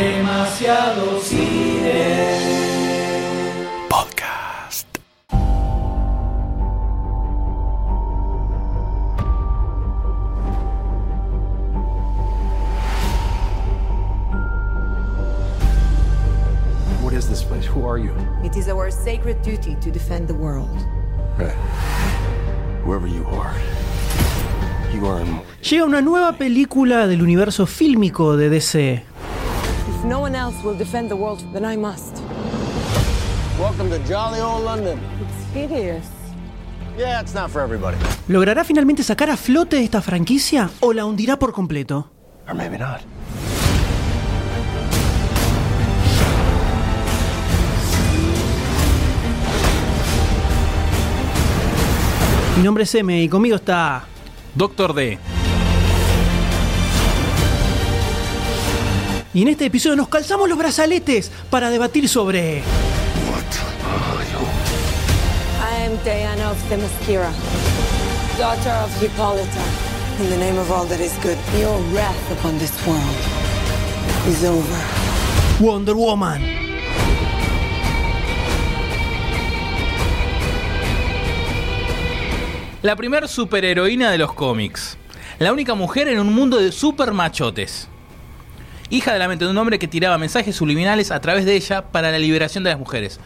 Demasiado cine. Podcast. What is this place? Who are you? It is our sacred duty to defend the world. Right. Whoever you are, you are in. Llega una nueva película del universo fílmico de DC. If no one else will defend the world, then I must. Welcome to jolly old London. It's hideous. Yeah, it's not for everybody. ¿Logrará finalmente sacar a flote esta franquicia o la hundirá por completo? Or maybe not. Mi nombre es M y conmigo está Doctor D. Y en este episodio nos calzamos los brazaletes para debatir sobre I am Diana of Themyscira, daughter of Hippolyta. In the name of all that is good, your wrath upon this world is over. Wonder Woman. La primer superheroína de los cómics. La única mujer en un mundo de super machotes. Hija de la mente de un hombre que tiraba mensajes subliminales a través de ella para la liberación de las mujeres.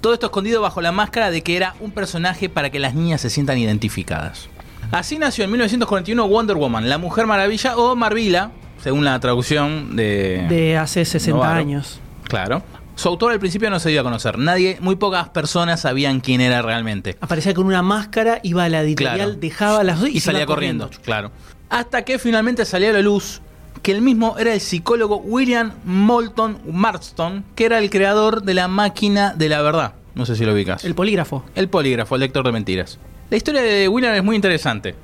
Todo esto escondido bajo la máscara de que era un personaje para que las niñas se sientan identificadas. Así nació en 1941 Wonder Woman, la Mujer Maravilla o Marvila, según la traducción de... De hace 60 Novaro. años. Claro. Su autor al principio no se dio a conocer. Nadie, muy pocas personas sabían quién era realmente. Aparecía con una máscara, iba a la editorial, Claro. dejaba las dos y, iba salía corriendo, claro. Hasta que finalmente salió a la luz que el mismo era el psicólogo William Moulton Marston, que era el creador de la máquina de la verdad. No sé si lo ubicas. El polígrafo. El polígrafo, el lector de mentiras. La historia de William es muy interesante.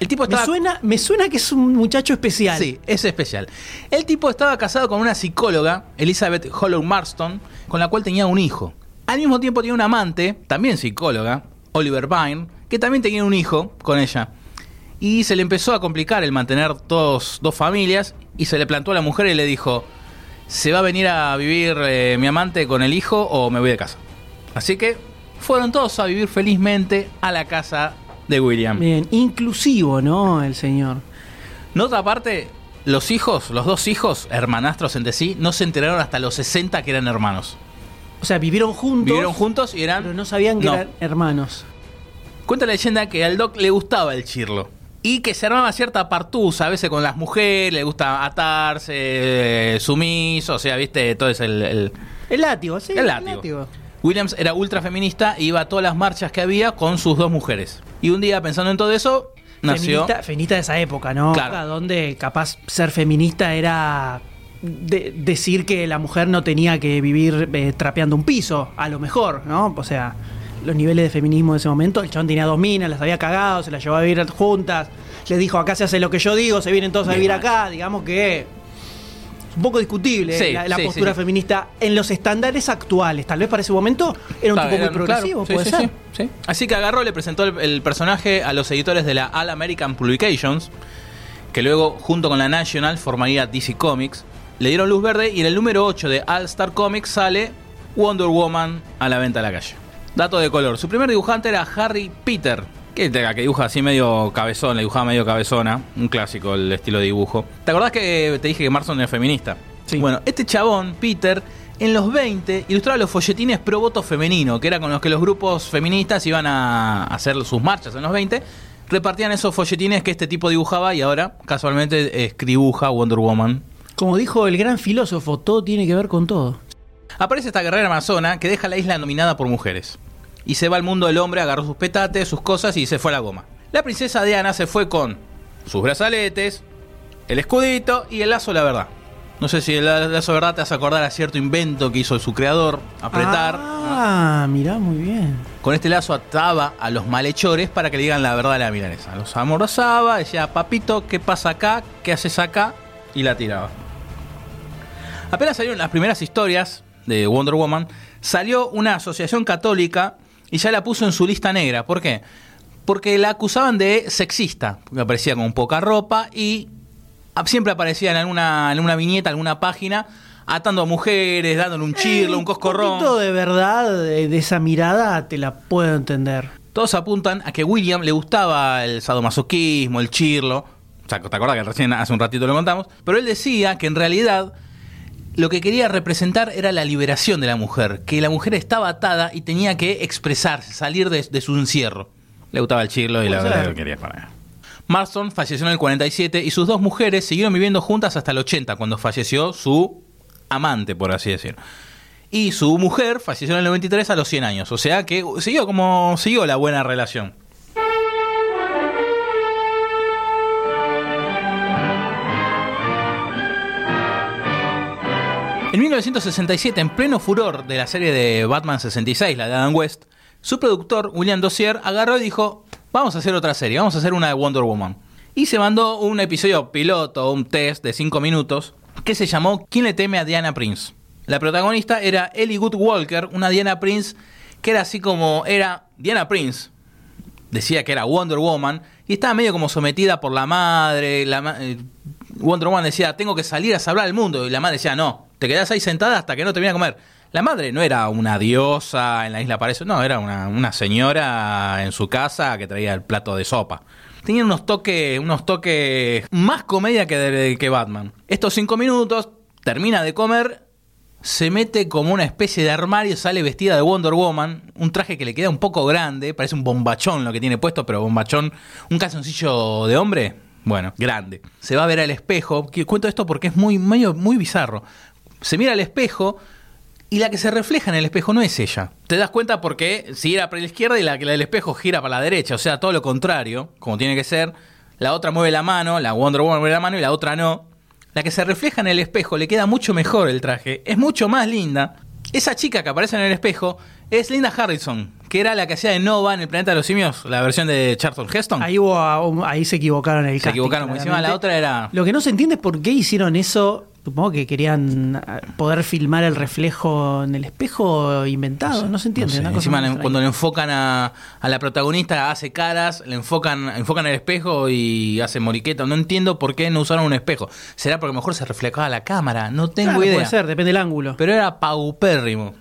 El tipo Me suena, me suena que es un muchacho especial. Sí, es especial. El tipo estaba casado con una psicóloga, Elizabeth Hollow Marston, con la cual tenía un hijo. Al mismo tiempo tenía un amante, también psicóloga, Oliver Vine, que también tenía un hijo con ella. Y se le empezó a complicar el mantener dos, dos familias y se le plantó a la mujer y le dijo, ¿se va a venir a vivir eh, mi amante con el hijo o me voy de casa? Así que fueron todos a vivir felizmente a la casa de William. Bien, inclusivo, ¿no? El señor. Nota aparte, los hijos, los dos hijos, hermanastros entre sí, no se enteraron hasta los 60 que eran hermanos. O sea, vivieron juntos. Vivieron juntos y eran... Pero no sabían que No. eran hermanos. Cuenta la leyenda que al Doc le gustaba el chirlo. Y que se armaba cierta partusa, a veces con las mujeres, le gusta atarse, sumiso, o sea, viste, todo es el... el- El látigo, sí. El látigo. Williams era ultra feminista e iba a todas las marchas que había con sus dos mujeres. Y un día, pensando en todo eso, nació... Feminista, feminista de esa época, ¿no? Claro. Donde capaz ser feminista era de- decir que la mujer no tenía que vivir eh, trapeando un piso, a lo mejor, ¿no? O sea, los niveles de feminismo de ese momento, el chabón tenía dos minas, las había cagado, se las llevó a vivir juntas, le dijo, acá se hace lo que yo digo, se vienen todos a vivir acá, digamos que es un poco discutible Sí, la, la sí, postura sí, feminista en los estándares actuales. Tal vez para ese momento era un Claro, tipo muy progresivo, claro, puede ser. sí, sí. Así que agarró, le presentó el, el personaje a los editores de la All American Publications, que luego, junto con la National, formaría DC Comics. Le dieron luz verde y en el número 8 de All Star Comics sale Wonder Woman a la venta a la calle. Dato de color. Su primer dibujante era Harry Peter, que, que dibuja así medio cabezón, le dibujaba medio cabezona. Un clásico el estilo de dibujo. ¿Te acordás que te dije que Marston era feminista? Sí. Bueno, este chabón, Peter, en los 20 ilustraba los folletines pro voto femenino, que era con los que los grupos feministas iban a hacer sus marchas en los 20. Repartían esos folletines que este tipo dibujaba y ahora casualmente escribuja Wonder Woman. Como dijo el gran filósofo, todo tiene que ver con todo. Aparece esta guerrera amazona que deja la isla dominada por mujeres. Y se va al mundo del hombre, agarró sus petates, sus cosas y se fue a la goma. La princesa Diana se fue con sus brazaletes, el escudito y el lazo de la verdad. No sé si el lazo de verdad te hace acordar a cierto invento que hizo su creador, apretar. Ah, mirá, muy bien. Con este lazo ataba a los malhechores para que le digan la verdad a la milanesa. Los amorosaba, decía, papito, ¿qué pasa acá? ¿Qué haces acá? Y la tiraba. Apenas salieron las primeras historias de Wonder Woman, salió una asociación católica y ya la puso en su lista negra. ¿Por qué? Porque la acusaban de sexista, porque aparecía con poca ropa y siempre aparecía en alguna, en alguna viñeta, alguna página, atando a mujeres, dándole un chirlo, un Un coscorrón. poquito de verdad de, de esa mirada te la puedo entender. Todos apuntan a que William le gustaba el sadomasoquismo, el chirlo. O sea, ¿te acuerdas que recién hace un ratito lo contamos? Pero él decía que en realidad lo que quería representar era la liberación de la mujer, que la mujer estaba atada y tenía que expresarse, salir de, de su encierro. Le gustaba el chirlo y la verdad lo quería para. Marston falleció en el 47 y sus dos mujeres siguieron viviendo juntas hasta el 80, cuando falleció su amante, por así decir. Y su mujer falleció en el 93 a los 100 años. O sea que siguió como siguió la buena relación. En 1967, en pleno furor de la serie de Batman 66, la de Adam West, su productor, William Dossier, agarró y dijo, vamos a hacer otra serie, vamos a hacer una de Wonder Woman. Y se mandó un episodio piloto, un test de 5 minutos, que se llamó ¿Quién le teme a Diana Prince? La protagonista era Ellie Good Walker, una Diana Prince que era así como era Diana Prince, decía que era Wonder Woman y estaba medio como sometida por la madre. La ma- eh, Wonder Woman decía, tengo que salir a salvar al mundo. Y la madre decía, no, te quedás ahí sentada hasta que no termine de comer. La madre no era una diosa en la isla Paraíso, no, era una, una señora en su casa que traía el plato de sopa. Tenía unos toques, unos toques más comedia que, de- que Batman. Estos cinco minutos, termina de comer, se mete como una especie de armario, sale vestida de Wonder Woman, un traje que le queda un poco grande, parece un bombachón lo que tiene puesto, pero bombachón, un calzoncillo de hombre, bueno, grande. Se va a ver al espejo, cuento esto porque es muy, medio, muy bizarro. Se mira al espejo y la que se refleja en el espejo no es ella. Te das cuenta porque si era para la izquierda y la la del espejo gira para la derecha, o sea, todo lo contrario, como tiene que ser. La otra mueve la mano, la Wonder Woman mueve la mano y la otra no. La que se refleja en el espejo le queda mucho mejor el traje, es mucho más linda. Esa chica que aparece en el espejo es Linda Harrison, que era la que hacía de Nova en el planeta de los simios, la versión de Charlton Heston. Ahí, hubo- ahí se equivocaron el Se casting, equivocaron, porque encima la otra era- Lo que no se entiende es por qué hicieron eso. Supongo que querían ah, poder filmar el reflejo en el espejo inventado. No, se entiende. No sé, una cosa Encima cuando le enfocan a, a la protagonista hace caras, le enfocan, enfocan el espejo y hace moriqueta. No entiendo por qué no usaron un espejo. ¿Será porque mejor se reflejaba la cámara? No tengo Claro, idea. Puede ser, depende del ángulo. Pero era paupérrimo.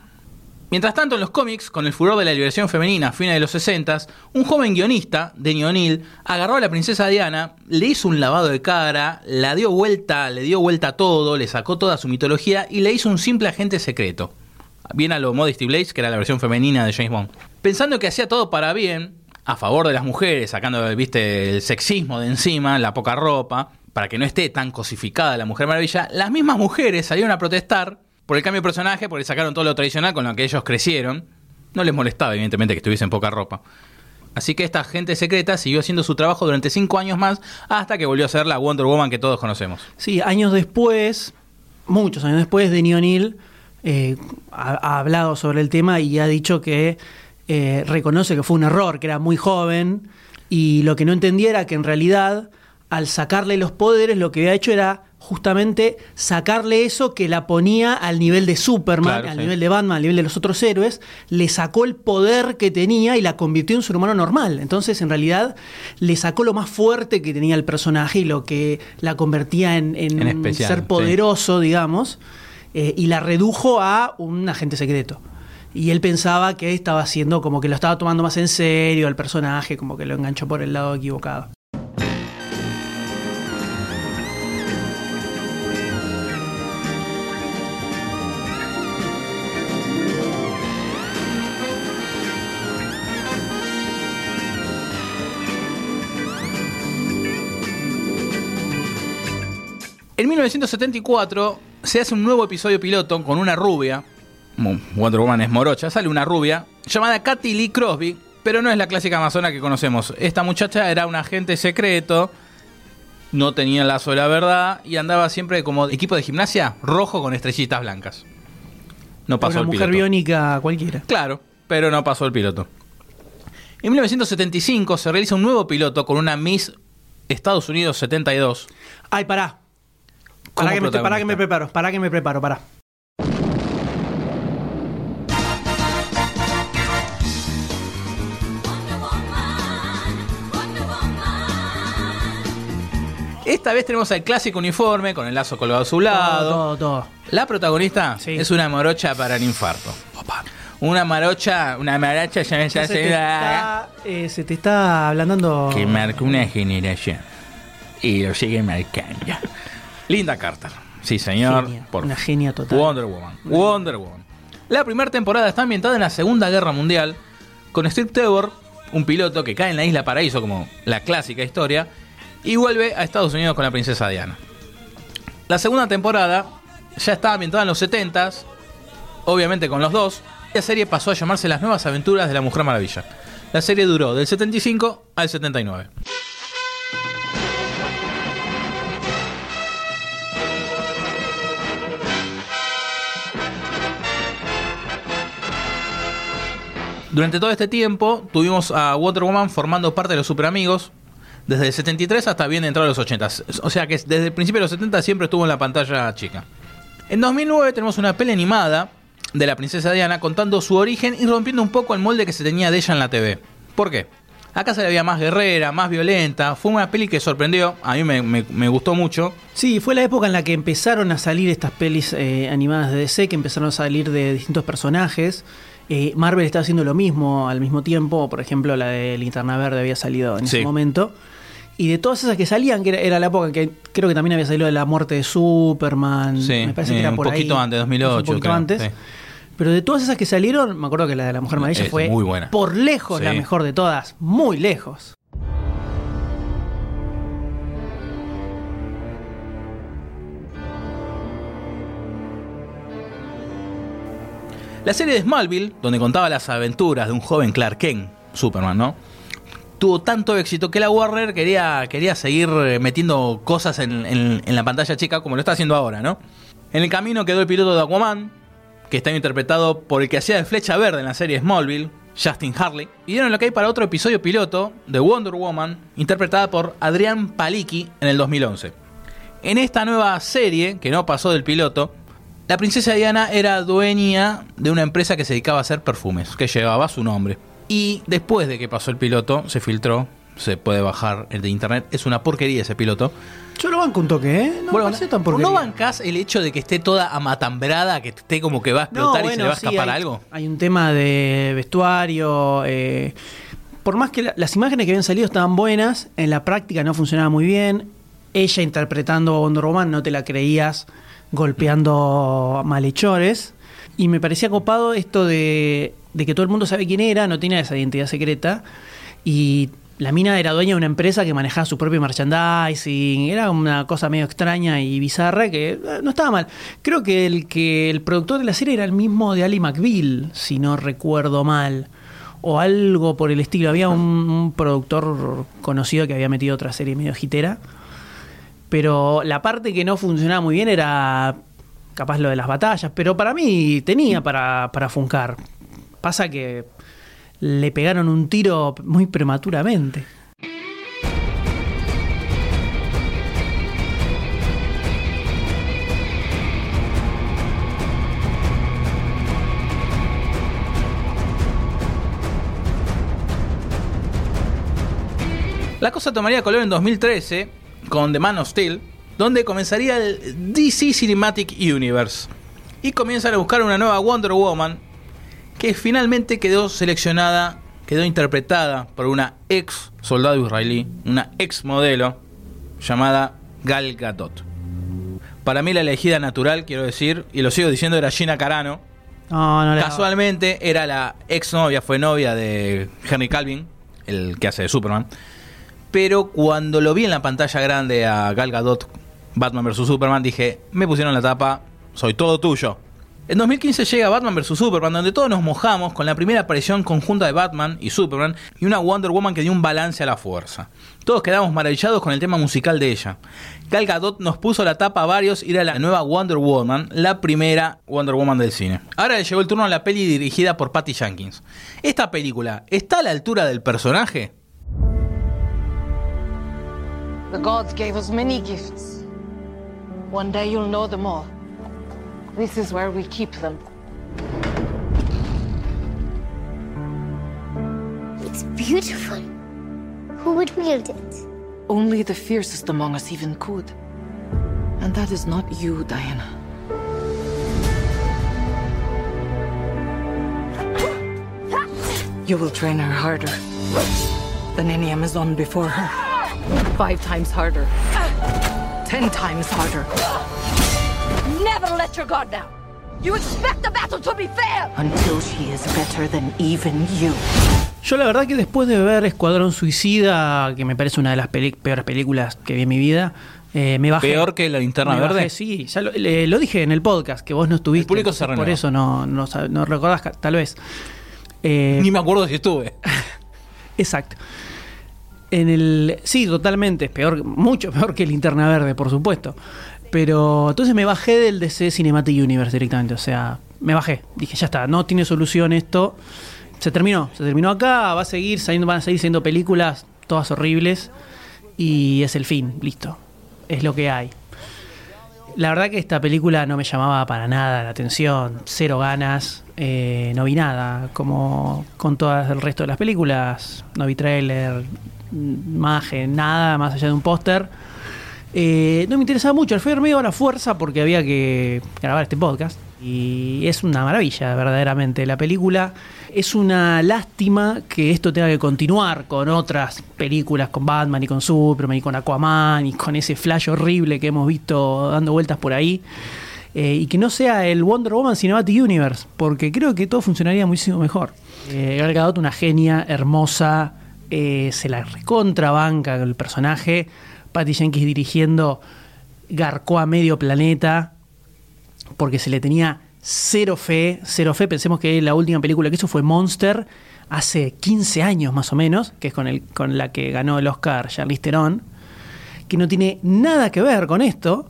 Mientras tanto, en los cómics, con el furor de la liberación femenina a fines de los 60, un joven guionista, Denny O'Neill, agarró a la princesa Diana, le hizo un lavado de cara, la dio vuelta, le dio vuelta a todo, le sacó toda su mitología y le hizo un simple agente secreto. Bien a lo Modesty Blaze, que era la versión femenina de James Bond. Pensando que hacía todo para bien, a favor de las mujeres, sacando, viste, el sexismo de encima, la poca ropa, para que no esté tan cosificada la Mujer Maravilla, las mismas mujeres salieron a protestar por el cambio de personaje, porque sacaron todo lo tradicional con lo que ellos crecieron. No les molestaba, evidentemente, que estuviesen poca ropa. Así que esta agente secreta siguió haciendo su trabajo durante cinco años más hasta que volvió a ser la Wonder Woman que todos conocemos. Sí, años después, muchos años después, Denny O'Neill eh, ha, ha hablado sobre el tema y ha dicho que eh, reconoce que fue un error, que era muy joven y lo que no entendía era que en realidad al sacarle los poderes lo que había hecho era justamente sacarle eso que la ponía al nivel de Superman, Claro, al sí. nivel de Batman, al nivel de los otros héroes, le sacó el poder que tenía y la convirtió en un ser humano normal. Entonces, en realidad, le sacó lo más fuerte que tenía el personaje y lo que la convertía en, en En un ser sí. poderoso, digamos, eh, y la redujo a un agente secreto. Y él pensaba que estaba haciendo como que lo estaba tomando más en serio al personaje, como que lo enganchó por el lado equivocado. En 1974 se hace un nuevo episodio piloto con una rubia, Wonder Woman es morocha, sale una rubia llamada Katy Lee Crosby, pero no es la clásica amazona que conocemos. Esta muchacha era un agente secreto, no tenía lazo de la verdad y andaba siempre como equipo de gimnasia rojo con estrellitas blancas. No pasó Una el mujer piloto. biónica cualquiera. Claro, pero no pasó el piloto. En 1975 se realiza un nuevo piloto con una Miss Estados Unidos 72. Ay, pará. Pará que, me, pará que me preparo, pará que me preparo, pará. Esta vez tenemos el clásico uniforme con el lazo colgado a su lado. Todo, todo, todo. La protagonista Sí. es una morocha para el infarto. Una morocha, una morocha ya me Ya se, te está, eh, se te está ablandando. que marcó una generación. Y lo sigue marcando. Linda Carter. Sí, señor. Genia, Por una genia total. Wonder Woman. Wonder Woman. La primera temporada está ambientada en la Segunda Guerra Mundial, con Steve Trevor, un piloto que cae en la isla Paraíso, como la clásica historia, y vuelve a Estados Unidos con la princesa Diana. La segunda temporada ya estaba ambientada en los 70s, obviamente con los dos. La serie pasó a llamarse Las Nuevas Aventuras de la Mujer Maravilla. La serie duró del 75 al 79. Durante todo este tiempo tuvimos a Wonder Woman formando parte de los Super Amigos, desde el 73 hasta bien entrado los 80. O sea que desde el principio de los 70 siempre estuvo en la pantalla chica. En 2009 tenemos una peli animada de la princesa Diana contando su origen y rompiendo un poco el molde que se tenía de ella en la TV. ¿Por qué? Acá se la veía más guerrera, más violenta. Fue una peli que sorprendió, a mí me gustó mucho. Sí, fue la época en la que empezaron a salir estas pelis eh, animadas de DC, que empezaron a salir de distintos personajes. Eh, Marvel estaba haciendo lo mismo al mismo tiempo. Por ejemplo, la de Linterna Verde había salido en Sí. ese momento. Y de todas esas que salían, que era, era la época que creo que también había salido de la muerte de Superman. Sí, me parece que eh, era un por poquito ahí, antes, 2008 Un poquito creo, antes. sí. Pero de todas esas que salieron, me acuerdo que la de la Mujer Maravilla Es fue muy buena. por lejos la mejor de todas. Muy lejos. La serie de Smallville, donde contaba las aventuras de un joven Clark Kent, Superman, ¿no? Tuvo tanto éxito que la Warner quería, quería seguir eh, metiendo cosas en, en- la pantalla chica como lo está haciendo ahora, ¿no? En el camino quedó el piloto de Aquaman, que está interpretado por el que hacía de Flecha Verde en la serie Smallville, Justin Harley. Y dieron lo que hay para otro episodio piloto de Wonder Woman, interpretada por Adrián Palicki en el 2011. En esta nueva serie, que no pasó del piloto, la princesa Diana era dueña de una empresa que se dedicaba a hacer perfumes, que llevaba su nombre. Y después de que pasó el piloto, se filtró, se puede bajar el de internet. Es una porquería ese piloto. Yo lo banco un toque, ¿eh? No Bueno, me tan porquería. ¿No bancás el hecho de que esté toda amatambrada, que esté como que va a explotar y se le va a sí, escapar hay, algo? Hay un tema de vestuario. eh, por más que la- las imágenes que habían salido estaban buenas, en la práctica no funcionaba muy bien. Ella interpretando a Wonder Woman no te la creías golpeando malhechores. Y me parecía copado esto de, de que todo el mundo sabe quién era, no tenía esa identidad secreta. Y la mina era dueña de una empresa que manejaba su propio merchandising. Era una cosa medio extraña y bizarra que eh, no estaba mal. Creo que el que el productor de la serie era el mismo de Ali McBeal, si no recuerdo mal. O algo por el estilo. Había un, un productor conocido que había metido otra serie medio hitera. Pero la parte que no funcionaba muy bien era capaz lo de las batallas. Pero para mí tenía para, para funcar. Pasa que le pegaron un tiro muy prematuramente. La cosa tomaría color en 2013 con The Man of Steel, donde comenzaría el DC Cinematic Universe. Y comienzan a buscar una nueva Wonder Woman que finalmente quedó seleccionada, quedó interpretada por una ex soldado israelí, una ex modelo llamada Gal Gadot. Para mí la elegida natural, quiero decir, y lo sigo diciendo, era Gina Carano. No, no le Casualmente era la ex novia, fue novia de Henry Calvin, el que hace de Superman. Pero cuando lo vi en la pantalla grande a Gal Gadot, Batman vs Superman, dije, me pusieron la tapa, soy todo tuyo. En 2015 llega Batman vs Superman, donde todos nos mojamos con la primera aparición conjunta de Batman y Superman y una Wonder Woman que dio un balance a la fuerza. Todos quedamos maravillados con el tema musical de ella. Gal Gadot nos puso la tapa a varios y era la nueva Wonder Woman, la primera Wonder Woman del cine. Ahora le llegó el turno a la peli dirigida por Patty Jenkins. ¿Esta película está a la altura del personaje? The gods gave us many gifts. One day you'll know them all. This is where we keep them. It's beautiful. Who would wield it? only the fiercest among us even could. And that is not you, Diana. You will train her harder than any Amazon before her. Five times harder. Ten times harder. Never let your guard down. You expect the battle to be fair. Until she is better than even you. Yo la verdad que después de ver Escuadrón Suicida, que me parece una de las peli- peores películas que vi en mi vida, eh, me bajé. Peor que la linterna Me verde. bajé, sí, ya lo, le- lo dije en el podcast, que vos no estuviste. El público se Por eso no, no, no recordás, tal vez. Eh, Ni me acuerdo si estuve. Exacto. En el. Sí, totalmente. Es peor, mucho peor que Linterna Verde, por supuesto. Pero entonces me bajé del DC Cinematic Universe directamente. O sea, me bajé. Dije, ya está, no tiene solución esto. Se terminó. Se terminó acá. Va a seguir saliendo, van a seguir siendo películas todas horribles. Y es el fin. Listo. Es lo que hay. La verdad que esta película no me llamaba para nada la atención, cero ganas, eh, no vi nada, como con todas el resto de las películas, no vi trailer, imagen, nada más allá de un póster. Eh, no me interesaba mucho, fui medio a la fuerza porque había que grabar este podcast. Y es una maravilla, verdaderamente. La película es una lástima que esto tenga que continuar con otras películas, con Batman y con Superman y con Aquaman y con ese flash horrible que hemos visto dando vueltas por ahí. Eh, y que no sea el Wonder Woman Cinematic Universe, porque creo que todo funcionaría muchísimo mejor. Eh, Gal Gadot, una genia, hermosa, eh, se la recontrabanca el personaje. Patty Jenkins dirigiendo garcó a medio planeta porque se le tenía cero fe, cero fe. Pensemos que la última película que hizo fue Monster hace 15 años más o menos, que es con, el, con la que ganó el Oscar Charlize Theron, que no tiene nada que ver con esto.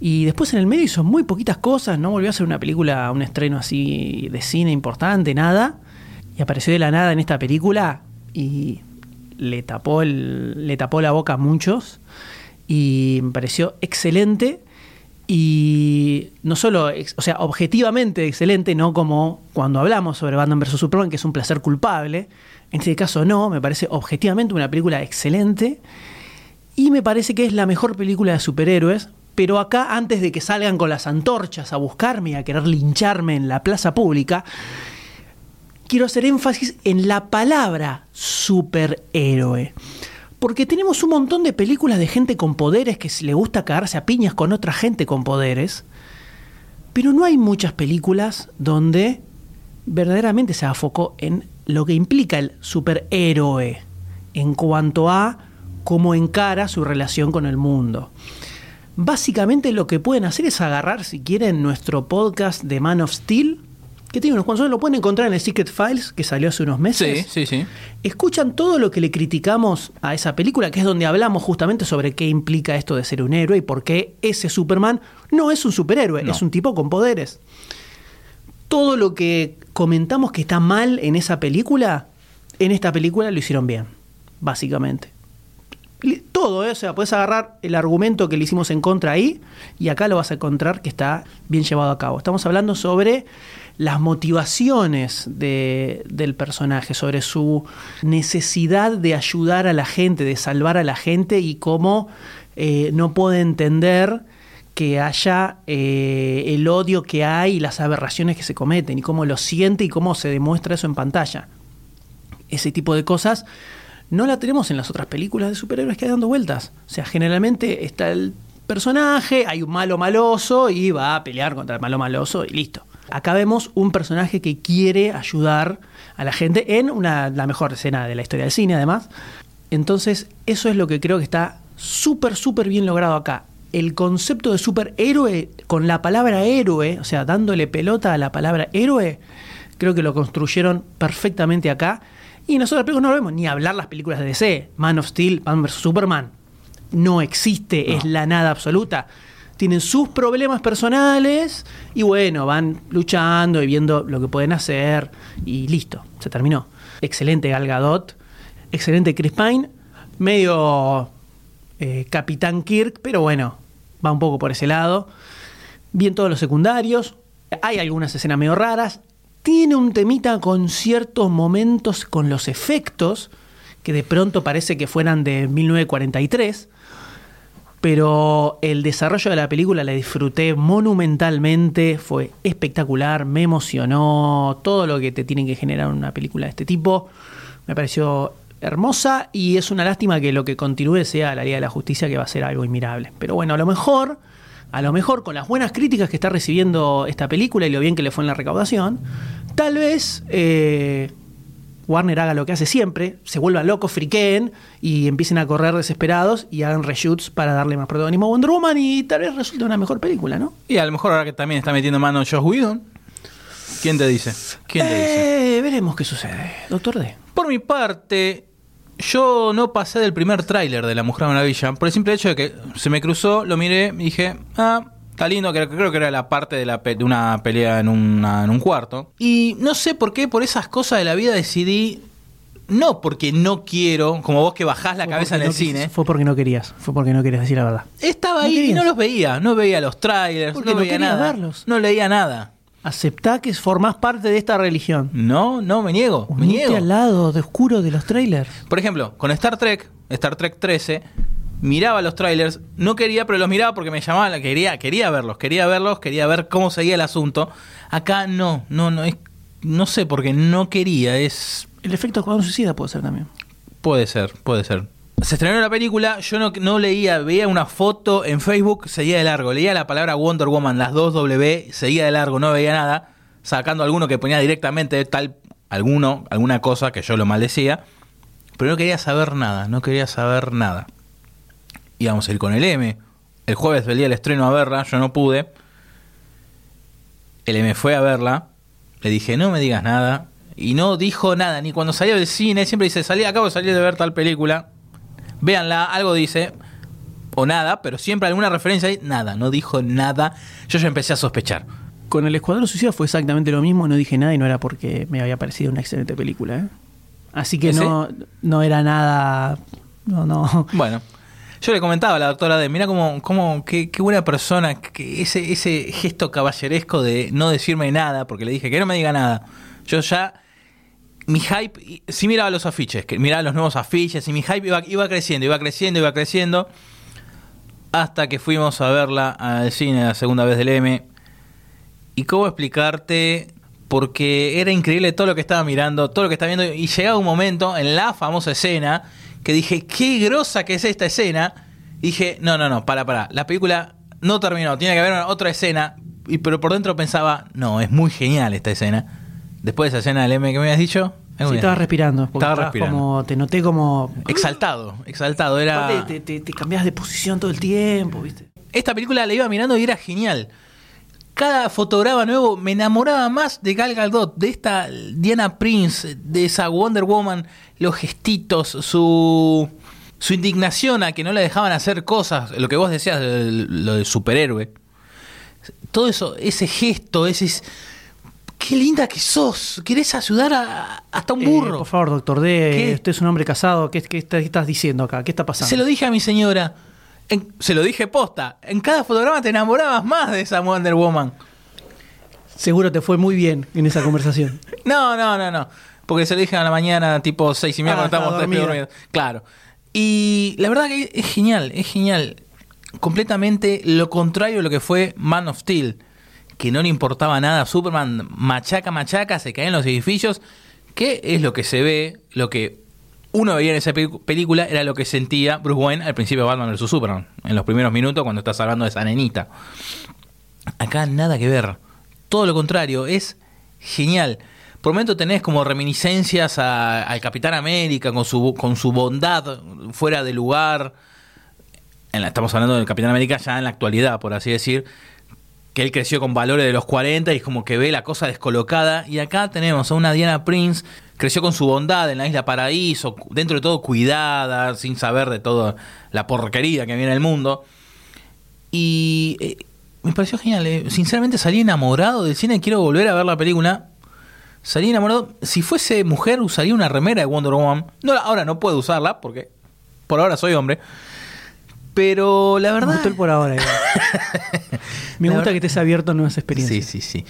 Y después en el medio hizo muy poquitas cosas, no volvió a hacer una película, un estreno así de cine importante, nada. Y apareció de la nada en esta película y le tapó, el, le tapó la boca a muchos. Y me pareció excelente. Y no solo, o sea, objetivamente excelente, no como cuando hablamos sobre Batman vs. Superman, que es un placer culpable. En este caso no, me parece objetivamente una película excelente. Y me parece que es la mejor película de superhéroes. Pero acá, antes de que salgan con las antorchas a buscarme y a querer lincharme en la plaza pública, quiero hacer énfasis en la palabra superhéroe. Porque tenemos un montón de películas de gente con poderes que le gusta cagarse a piñas con otra gente con poderes. Pero no hay muchas películas donde verdaderamente se enfocó en lo que implica el superhéroe en cuanto a cómo encara su relación con el mundo. Básicamente lo que pueden hacer es agarrar, si quieren, nuestro podcast de Man of Steel, que tiene unos cuantos, lo pueden encontrar en el Secret Files, que salió hace unos Sí, meses. sí, sí. Escuchan todo lo que le criticamos a esa película, que es donde hablamos justamente sobre qué implica esto de ser un héroe y por qué ese Superman no es un superhéroe, No. es un tipo con poderes. Todo lo que comentamos que está mal en esa película, en esta película lo hicieron bien, básicamente. Todo, ¿eh? o sea, puedes agarrar el argumento que le hicimos en contra ahí y acá lo vas a encontrar que está bien llevado a cabo. Estamos hablando sobre las motivaciones de- del personaje, sobre su necesidad de ayudar a la gente, de salvar a la gente y cómo eh, no puede entender que haya eh, el odio que hay y las aberraciones que se cometen y cómo lo siente y cómo se demuestra eso en pantalla ese tipo de cosas no la tenemos en las otras películas de superhéroes que hay dando vueltas. O sea, generalmente está el personaje, hay un malo maloso y va a pelear contra el malo maloso y listo. Acá vemos un personaje que quiere ayudar a la gente en una, la mejor escena de la historia del cine, además. Entonces, eso es lo que creo que está súper, súper bien logrado acá. El concepto de superhéroe con la palabra héroe, o sea, dándole pelota a la palabra héroe, creo que lo construyeron perfectamente acá. Y nosotros películas no lo vemos ni hablar las películas de DC. Man of Steel, Batman vs. Superman. No existe, es la nada absoluta. Tienen sus problemas personales y bueno, van luchando y viendo lo que pueden hacer y listo, se terminó. Excelente Gal Gadot, excelente Chris Pine, medio eh, Capitán Kirk, pero bueno, va un poco por ese lado. Bien todos los secundarios, hay algunas escenas medio raras, tiene un temita con ciertos momentos con los efectos, que de pronto parece que fueran de 1943, pero el desarrollo de la película la disfruté monumentalmente, fue espectacular, me emocionó, todo lo que te tiene que generar una película de este tipo, me pareció hermosa y es una lástima que lo que continúe sea la Liga de la Justicia, que va a ser algo inmirable. Pero bueno, a lo mejor, a lo mejor con las buenas críticas que está recibiendo esta película y lo bien que le fue en la recaudación, tal vez eh, Warner haga lo que hace siempre, se vuelvan locos, friqueen y empiecen a correr desesperados y hagan reshoots para darle más protagonismo a Wonder Woman y tal vez resulte una mejor película, ¿no? Y a lo mejor ahora que también está metiendo mano Josh Whedon. ¿Quién te dice? ¿Quién te dice? Eh, veremos qué sucede. Doctor D. Por mi parte, yo no pasé del primer tráiler de La Mujer Maravilla, por el simple hecho de que se me cruzó, lo miré y dije, ah, está lindo, creo, creo que era la parte de, la pe- de una pelea en, una- en un cuarto. Y no sé por qué, por esas cosas de la vida decidí, no porque no quiero, como vos que bajás la Fue cabeza en el no cine, Fue porque no querías, fue porque no querías decir la verdad. estaba ¿No ahí y no los veía, no veía los trailers, Porque no no veía querías nada, verlos. no leía nada. Aceptá que formás parte de esta religión. No, no, me niego, me Unite niego. al lado de oscuro de los trailers. Por ejemplo, con Star Trek, Star Trek 13, miraba los trailers, no quería, pero los miraba porque me llamaban, quería, quería verlos, quería verlos, quería ver cómo seguía el asunto. Acá no, no, no, es, no sé, porque no quería, es... El efecto Escuadrón Suicida puede ser también. Puede ser, puede ser. Se estrenó la película, yo no, leía, veía una foto en Facebook, seguía de largo, leía la palabra Wonder Woman, las dos W, seguía de largo, no veía nada, sacando alguno que ponía directamente tal, alguno, alguna cosa que yo lo maldecía, pero no quería saber nada, no quería saber nada. Íbamos a ir con el M, el jueves del día del estreno a verla, yo no pude, el M fue a verla, le dije, no me digas nada, y no dijo nada, ni cuando salió del cine, siempre dice, salí, acabo de salir de ver tal película, véanla, algo dice, o nada, pero siempre alguna referencia ahí, nada, no dijo nada, yo ya empecé a sospechar. Con el Escuadrón Suicida fue exactamente lo mismo, no dije nada y no era porque me había parecido una excelente película. ¿eh? Así que ¿Ese? no, no era nada. No, no. Bueno, yo le comentaba a la doctora de, mira cómo, cómo qué, qué buena persona, que ese, ese gesto caballeresco de no decirme nada, porque le dije que no me diga nada. Yo ya, mi hype, sí miraba los afiches, que miraba los nuevos afiches, y mi hype iba, iba creciendo, iba creciendo, iba creciendo, hasta que fuimos a verla al cine la segunda vez del M. ¿Y cómo explicarte? Porque era increíble todo lo que estaba mirando, todo lo que estaba viendo, y llegaba un momento en la famosa escena que dije, qué grosa que es esta escena. Y dije, no, no, no, para, para. La película no terminó, tiene que haber otra escena. Y, pero por dentro pensaba, no, es muy genial esta escena. Después de esa escena del M que me habías dicho, Sí, estaba respirando. Estaba respirando. Como, te noté como. exaltado, exaltado. Era. Te, te, te cambias de posición todo el tiempo, ¿viste? esta película la iba mirando y era genial. Cada fotograma nuevo me enamoraba más de Gal Gadot, de esta Diana Prince, de esa Wonder Woman, los gestitos, su su indignación a que no le dejaban hacer cosas, lo que vos decías, de- lo de superhéroe. Todo eso, ese gesto, ese es- qué linda que sos, querés ayudar a, hasta un Eh, burro. por favor, doctor D, ¿Qué? usted es un hombre casado. ¿Qué, qué está- qué estás diciendo acá? ¿Qué está pasando? Se lo dije a mi señora. En- se lo dije posta. En cada fotograma te enamorabas más de esa Wonder Woman. Seguro te fue muy bien en esa conversación. No, no, no, no. Porque se lo dije a la mañana, tipo seis y media, Ah, cuando estábamos dormidos. Claro. Y la verdad que es genial, es genial. Completamente lo contrario de lo que fue Man of Steel. Que no le importaba nada. Superman machaca, machaca, se cae en los edificios. Que es lo que se ve, lo que uno veía en esa película era lo que sentía Bruce Wayne al principio de Batman vs Superman. En los primeros minutos cuando estás hablando de esa nenita. Acá nada que ver. Todo lo contrario, es genial. Por momento tenés como reminiscencias a- al Capitán América con su, con su bondad fuera de lugar. Estamos hablando del Capitán América ya en la actualidad, por así decir. Que él creció con valores de los 40 y es como que ve la cosa descolocada. Y acá tenemos a una Diana Prince, creció con su bondad en la isla Paraíso, dentro de todo cuidada, sin saber de toda la porquería que viene el mundo. Y eh, me pareció genial. eh. Sinceramente salí enamorado del cine. Quiero volver a ver la película. Salí enamorado. Si fuese mujer, usaría una remera de Wonder Woman. No, ahora no puedo usarla porque por ahora soy hombre. Pero la Me verdad. gustó el por ahora. Me gusta verdad- que estés abierto a nuevas Sí, experiencias. sí, sí.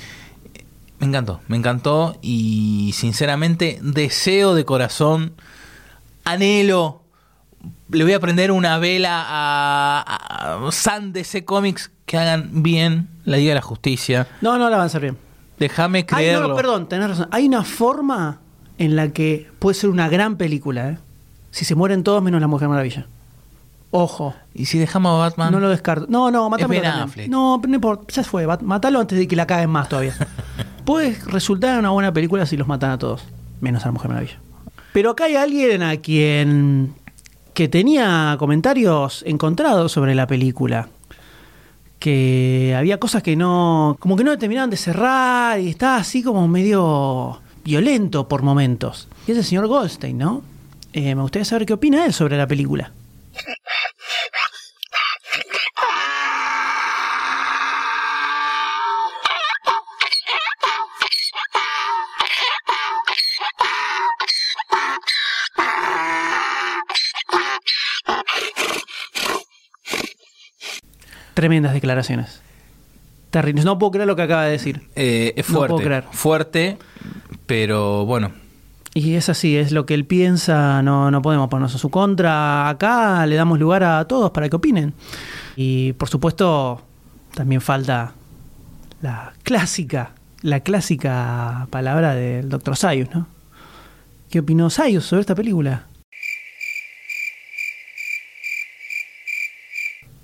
Me encantó, me encantó. Y sinceramente deseo de corazón anhelo. Le voy a prender una vela a, a San DC Comics que hagan bien la Liga de la Justicia. No, no la van a hacer bien. Déjame Ay, creerlo. no, perdón, tenés razón. Hay una forma en la que puede ser una gran película, ¿eh? Si se mueren todos menos la Mujer Maravilla. Ojo. ¿Y si dejamos a Batman? No lo descarto. No, no. Affleck. No, no importa. Ya fue. Matalo antes de que la caguen más todavía. Puede resultar una buena película si los matan a todos. Menos a la Mujer Maravilla. Pero acá hay alguien a quien que tenía comentarios encontrados sobre la película. Que había cosas que no. como que no terminaban de cerrar y estaba así como medio violento por momentos. Y es el señor Goldstein, ¿no? Eh, me gustaría saber qué opina él sobre la película. Tremendas declaraciones. Terribles. No puedo creer lo que acaba de decir. Eh, es No fuerte. puedo creer. Fuerte, pero bueno. Y es así, es lo que él piensa, no, no podemos ponernos a su contra. Acá le damos lugar a todos para que opinen. Y por supuesto, también falta la clásica, la clásica palabra del Dr. Sayus, ¿no? ¿Qué opinó Sayus sobre esta película?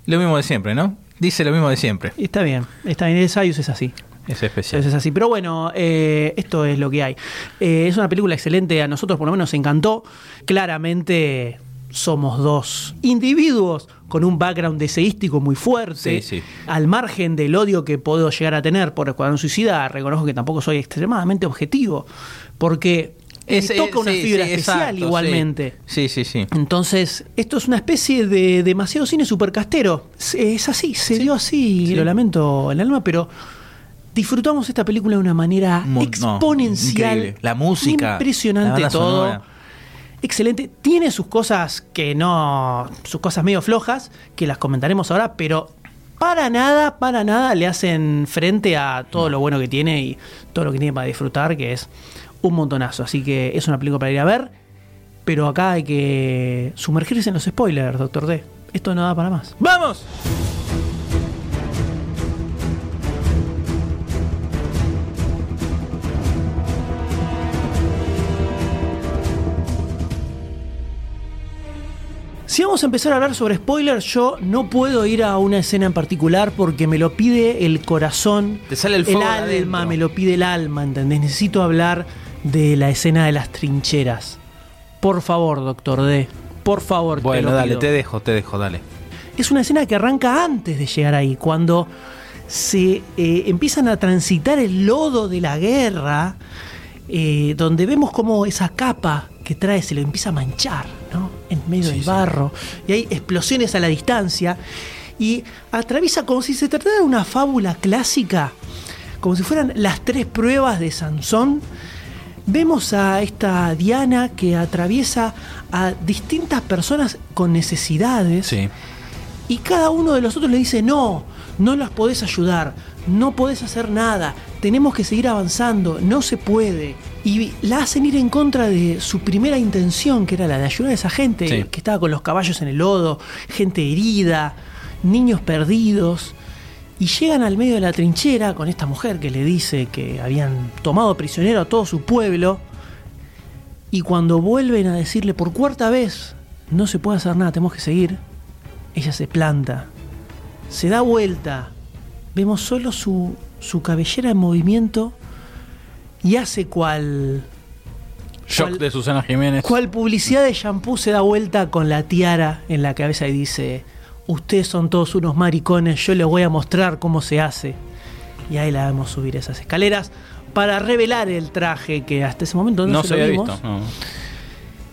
Lo mismo de siempre, ¿no? Dice lo mismo de siempre. Está bien, está bien, el Sayus es así. Es especial. Eso es así. Pero bueno, eh, esto es lo que hay. Eh, es una película excelente, a nosotros por lo menos nos encantó. Claramente somos dos individuos con un background deseístico muy fuerte. Sí, sí. Al margen del odio que puedo llegar a tener por Escuadrón Suicida, reconozco que tampoco soy extremadamente objetivo. Porque Es- toca una sí, fibra especial exacto, igualmente. Sí, sí, sí. Entonces, esto es una especie de demasiado cine supercastero. Es- Es así, se dio así, sí. lo lamento en el alma, pero disfrutamos esta película de una manera Mo- exponencial. La música, Impresionante la todo. sonora. Excelente. Tiene sus cosas que no. sus cosas medio flojas, que las comentaremos ahora, pero para nada, para nada le hacen frente a todo lo bueno que tiene y todo lo que tiene para disfrutar, que es un montonazo. Así que es una película para ir a ver. Pero acá hay que sumergirse en los spoilers, doctor D. Esto no da para más. ¡Vamos! Si vamos a empezar a hablar sobre spoilers, yo no puedo ir a una escena en particular porque me lo pide el corazón, Te sale el fuego de alma, adentro. me lo pide el alma, ¿entendés? Necesito hablar de la escena de las trincheras. Por favor, doctor D. Por favor, te Bueno, lo dale, pido. te dejo, te dejo, dale. Es una escena que arranca antes de llegar ahí, cuando se eh, empiezan a transitar el lodo de la guerra, eh, donde vemos como esa capa que trae se lo empieza a manchar, ¿no? En medio del barro, y hay explosiones a la distancia, y atraviesa como si se tratara de una fábula clásica, como si fueran las tres pruebas de Sansón. Vemos a esta Diana que atraviesa a distintas personas con necesidades. Sí. Y cada uno de los otros le dice, no, no las podés ayudar, no podés hacer nada, tenemos que seguir avanzando, no se puede. Y la hacen ir en contra de su primera intención, que era la de ayudar a esa gente Sí. que estaba con los caballos en el lodo, gente herida, niños perdidos. Y llegan al medio de la trinchera con esta mujer que le dice que habían tomado prisionero a todo su pueblo. Y cuando vuelven a decirle por cuarta vez, no se puede hacer nada, tenemos que seguir, ella se planta, se da vuelta, vemos solo su, su cabellera en movimiento y hace cual, Shock ¿Cuál- de Susana Jiménez. cual publicidad de shampoo se da vuelta con la tiara en la cabeza y dice, ustedes son todos unos maricones, yo les voy a mostrar cómo se hace. Y ahí la vemos subir esas escaleras para revelar el traje que hasta ese momento no, No se, se lo había vimos. visto. no.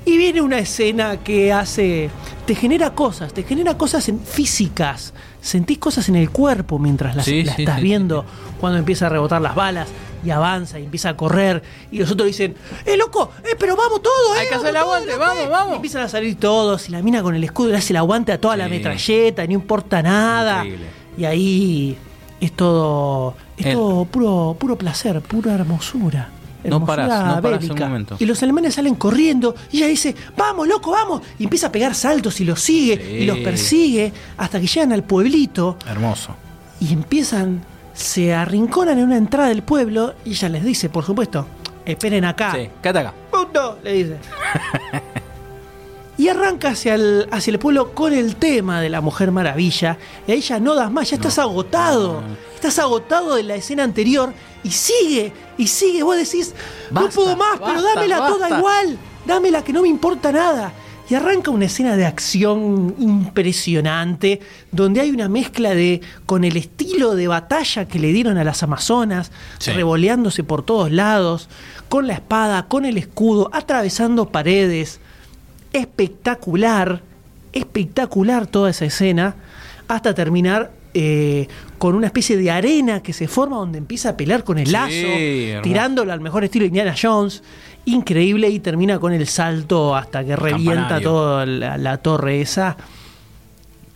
Y viene una escena que hace. te genera cosas, te genera cosas en- físicas. Sentís cosas en el cuerpo mientras las, Sí, las sí, estás sí, viendo. Cuando empieza a rebotar las balas y avanza y empieza a correr. Y los otros dicen: ¡Eh, loco! ¡Eh, pero vamos todos! Hay eh, que hacer el aguante, todos, vamos, eh". vamos. Y empiezan a salir todos. Y la mina con el escudo le hace el aguante a toda la metralleta. No importa nada. Increíble. Y ahí es todo. Es El- todo puro, puro placer, pura hermosura. No parás, no parás un momento. Y los alemanes salen corriendo y ella dice, vamos, loco, vamos. Y empieza a pegar saltos y los sigue Sí. y los persigue hasta que llegan al pueblito Hermoso. y empiezan, se arrinconan en una entrada del pueblo y ella les dice, por supuesto, esperen acá. Sí, quédate acá. ¡Punto! Le dice. Y arranca hacia el, hacia el pueblo con el tema de la Mujer Maravilla. Y ahí ya no das más, ya estás agotado. Estás agotado de la escena anterior y sigue, y sigue. Vos decís, no puedo más, pero basta, dámela toda basta. igual. Dámela que no me importa nada. Y arranca una escena de acción impresionante, donde hay una mezcla de con el estilo de batalla que le dieron a las Amazonas, Sí. revoleándose por todos lados, con la espada, con el escudo, atravesando paredes. Espectacular, espectacular toda esa escena, hasta terminar eh, con una especie de arena que se forma donde empieza a pelear con el Sí, lazo, hermoso. tirándolo al mejor estilo de Indiana Jones. Increíble y termina con el salto hasta que revienta toda la, la torre esa.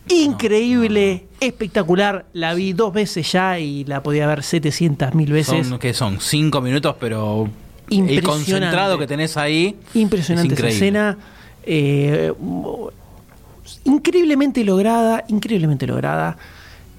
Increíble, espectacular. La vi dos veces ya y la podía ver 700 mil veces. Son, que son? Cinco minutos, pero el concentrado que tenés ahí. Impresionante es esa escena. eh, increíblemente lograda, increíblemente lograda.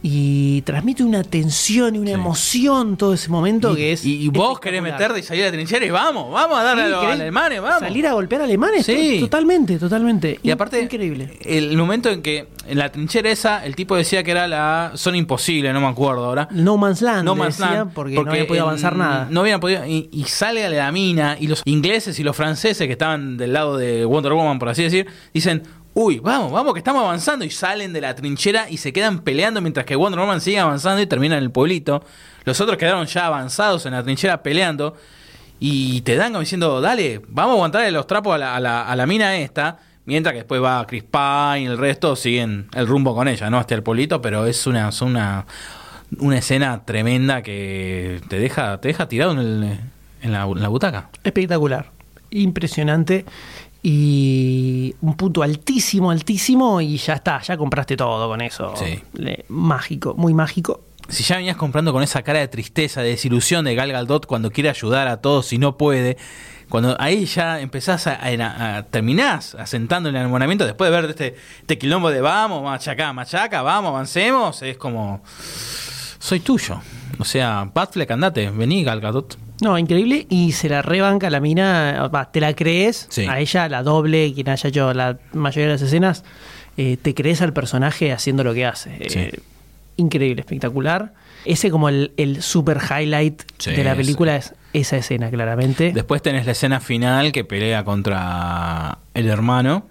Y transmite una tensión y una Sí. emoción todo ese momento que es. Y, y vos querés meterte y salir a trinchera y vamos, vamos a darle Sí, a los alemanes, vamos. Salir a golpear alemanes, Sí. to- totalmente, totalmente. Y In- aparte, Increíble. el momento en que en la trinchera esa, el tipo decía que era la zona imposible, no me acuerdo ahora. No Man's Land, No Man's decía, Land, porque, no había podido en- avanzar nada. No habían podido. Y, y sale a la mina, y los ingleses y los franceses que estaban del lado de Wonder Woman, por así decir, dicen. Uy, vamos, vamos, que estamos avanzando. Y salen de la trinchera y se quedan peleando mientras que Wonder Woman sigue avanzando y termina en el pueblito. Los otros quedaron ya avanzados en la trinchera peleando. Y te dan como diciendo, dale, vamos a aguantarle los trapos a la, a la- a la mina esta. Mientras que después va Chris Pine y el resto siguen el rumbo con ella, ¿no? Hasta el pueblito, pero es una, es una, una escena tremenda que te deja, te deja tirado en, la butaca. Espectacular, impresionante y un punto altísimo, altísimo y ya está, ya compraste todo con eso. Sí. Le- mágico, muy mágico. Si ya venías comprando con esa cara de tristeza, de desilusión de Gal Gadot cuando quiere ayudar a todos y no puede, cuando ahí ya empezás a, a- a- terminás asentando el enamoramiento después de ver este, este quilombo de vamos, machaca, machaca, vamos, avancemos, es como soy tuyo. O sea, Batfleck, andate, vení Gal Gadot. No, increíble y se la rebanca la mina, va, te la crees, Sí. a ella, la doble, quien haya hecho la mayoría de las escenas, eh, te crees al personaje haciendo lo que hace. Eh, Sí. increíble, espectacular. Ese como el, el super highlight Sí, de la película es esa escena, claramente. Después tenés la escena final que pelea contra el hermano.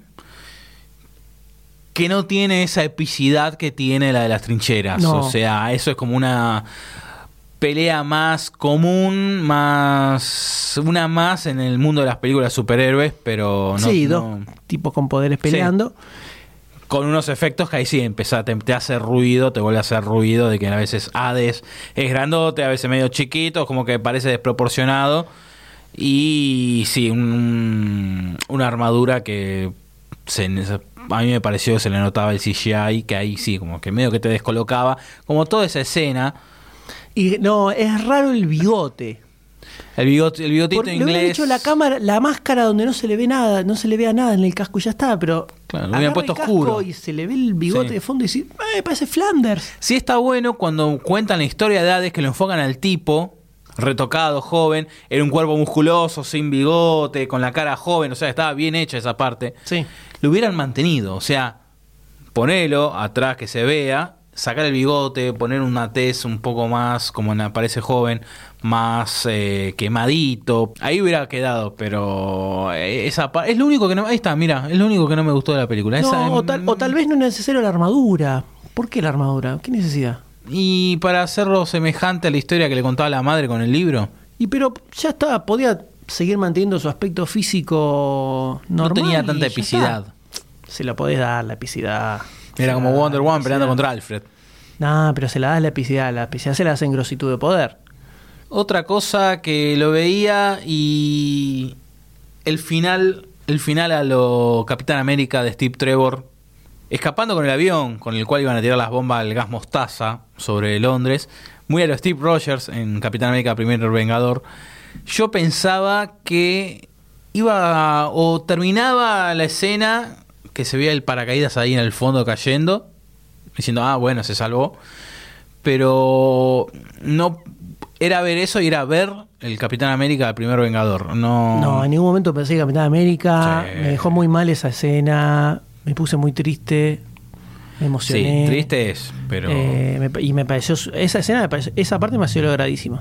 Que no tiene esa epicidad que tiene la de las trincheras. No. O sea, eso es como una pelea más común, más. Una más en el mundo de las películas superhéroes, pero no. sí, no- dos tipos con poderes peleando. con unos efectos que ahí sí empieza, te, te hace ruido, te vuelve a hacer ruido de que a veces Hades es grandote, a veces medio chiquito, como que parece desproporcionado. Y sí, un- una armadura que se, a mí me pareció que se le notaba el CGI, que ahí sí, como que medio que te descolocaba. Como toda esa escena, Y no, es raro el bigote. el, bigot, el bigotito le hubieran inglés. hecho la cámara, la máscara donde no se le ve nada, no se le vea nada en el casco y ya está, pero Claro, lo hubieran agarra puesto el casco oscuro. y se le ve el bigote Sí. de fondo y dice, "Eh, parece Flanders. Sí está bueno cuando cuentan la historia de Hades que lo enfocan al tipo retocado, joven, era un cuerpo musculoso, sin bigote, con la cara joven, o sea, estaba bien hecha esa parte. Sí. Lo hubieran mantenido, o sea, ponelo atrás que se vea, sacar el bigote, poner una tez un poco más, como en- parece joven, más eh, quemadito. Ahí hubiera quedado, pero eh, esa es lo único que no... Ahí está, mira, es lo único que no me gustó de la película. No, Esa- o, tal, o tal vez no es necesario la armadura. ¿Por qué la armadura? ¿Qué necesidad? Y para hacerlo semejante a la historia que le contaba la madre con el libro, Y pero ya está, podía seguir manteniendo su aspecto físico normal. no tenía tanta epicidad. Se la podés dar, la epicidad. Era como Wonder Woman peleando contra Alfred. No, pero se la das la epicidad. La epicidad se la hace en grositud de poder. Otra cosa que lo veía y el final, el final a lo Capitán América de Steve Trevor, escapando con el avión con el cual iban a tirar las bombas al gas mostaza sobre Londres, muy a lo Steve Rogers en Capitán América Primer Vengador, yo pensaba que iba o terminaba la escena que se veía el paracaídas ahí en el fondo cayendo, diciendo, ah, bueno, se salvó, pero no era ver eso y era ver el Capitán América, el primer Vengador. No, No, en ningún momento pensé que Capitán América. Sí. Me dejó muy mal esa escena. Me puse muy triste. Me sí, emocioné. triste es, pero... Eh, me y me pareció. Esa escena, me pareció- esa parte me ha sido logradísima.